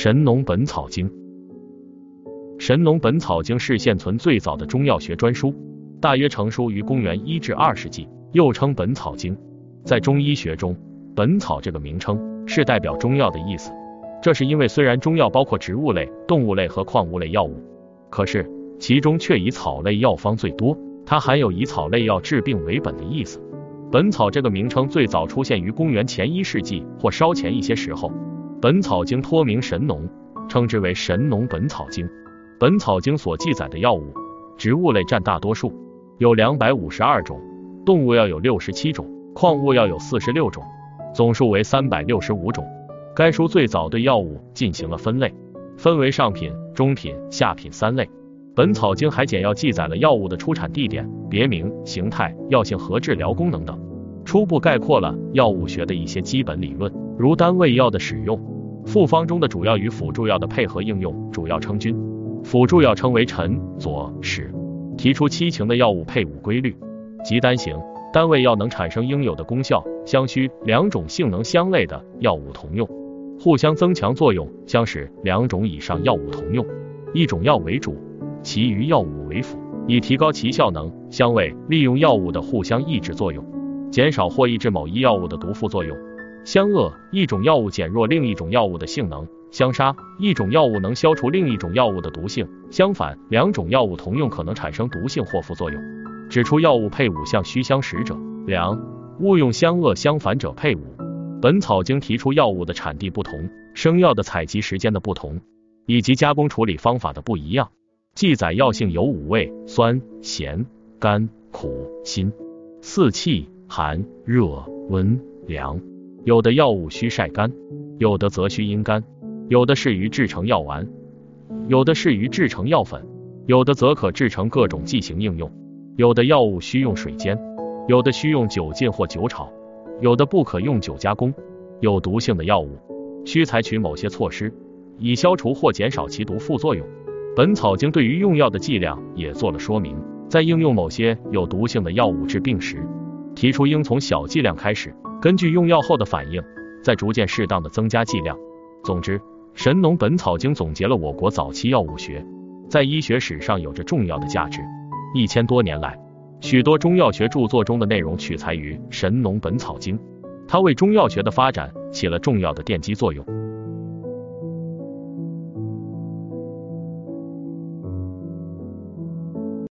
神农本草经》。《神农本草经》是现存最早的中药学专书，大约成书于公元一至二世纪，又称《本草经》。在中医学中，“本草”这个名称是代表中药的意思。这是因为虽然中药包括植物类、动物类和矿物类药物，可是其中却以草类药方最多。它含有以草类药治病为本的意思。本草这个名称最早出现于公元前一世纪或稍前一些时候。本草经托名神农，称之为《神农本草经》。本草经所记载的药物，植物类占大多数，有两百五十二种；动物药有六十七种；矿物药有四十六种，总数为三百六十五种。该书最早对药物进行了分类，分为上品、中品、下品三类。本草经还简要记载了药物的出产地点、别名、形态、药性和治疗功能等，初步概括了药物学的一些基本理论，如单位药的使用、复方中的主要与辅助药的配合应用，主要称君，辅助药称为臣、佐、使，提出七情的药物配伍规律即单行，单位药能产生应有的功效，相需两种性能相类的药物同用，互相增强作用，相使两种以上药物同用，一种药为主。其余药物为辅，以提高其效能。相位利用药物的互相抑制作用，减少或抑制某一药物的毒副作用。相恶一种药物减弱另一种药物的性能。相杀一种药物能消除另一种药物的毒性。相反，两种药物同用可能产生毒性或副作用。指出药物配伍相虚相实者良，勿用相恶相反者配伍。本草经提出药物的产地不同，生药的采集时间的不同，以及加工处理方法的不一样。记载药性有五味：酸、咸、甘、苦、辛。四气：寒、热、温、凉。有的药物需晒干，有的则需阴干。有的适于制成药丸，有的适于制成药粉，有的则可制成各种剂型应用。有的药物需用水煎，有的需用酒浸或酒炒，有的不可用酒加工。有毒性的药物需采取某些措施，以消除或减少其毒副作用。本草经对于用药的剂量也做了说明，在应用某些有毒性的药物治病时，提出应从小剂量开始，根据用药后的反应，再逐渐适当的增加剂量。总之，《神农本草经》总结了我国早期药物学，在医学史上有着重要的价值。一千多年来，许多中药学著作中的内容取材于《神农本草经》，它为中药学的发展起了重要的奠基作用。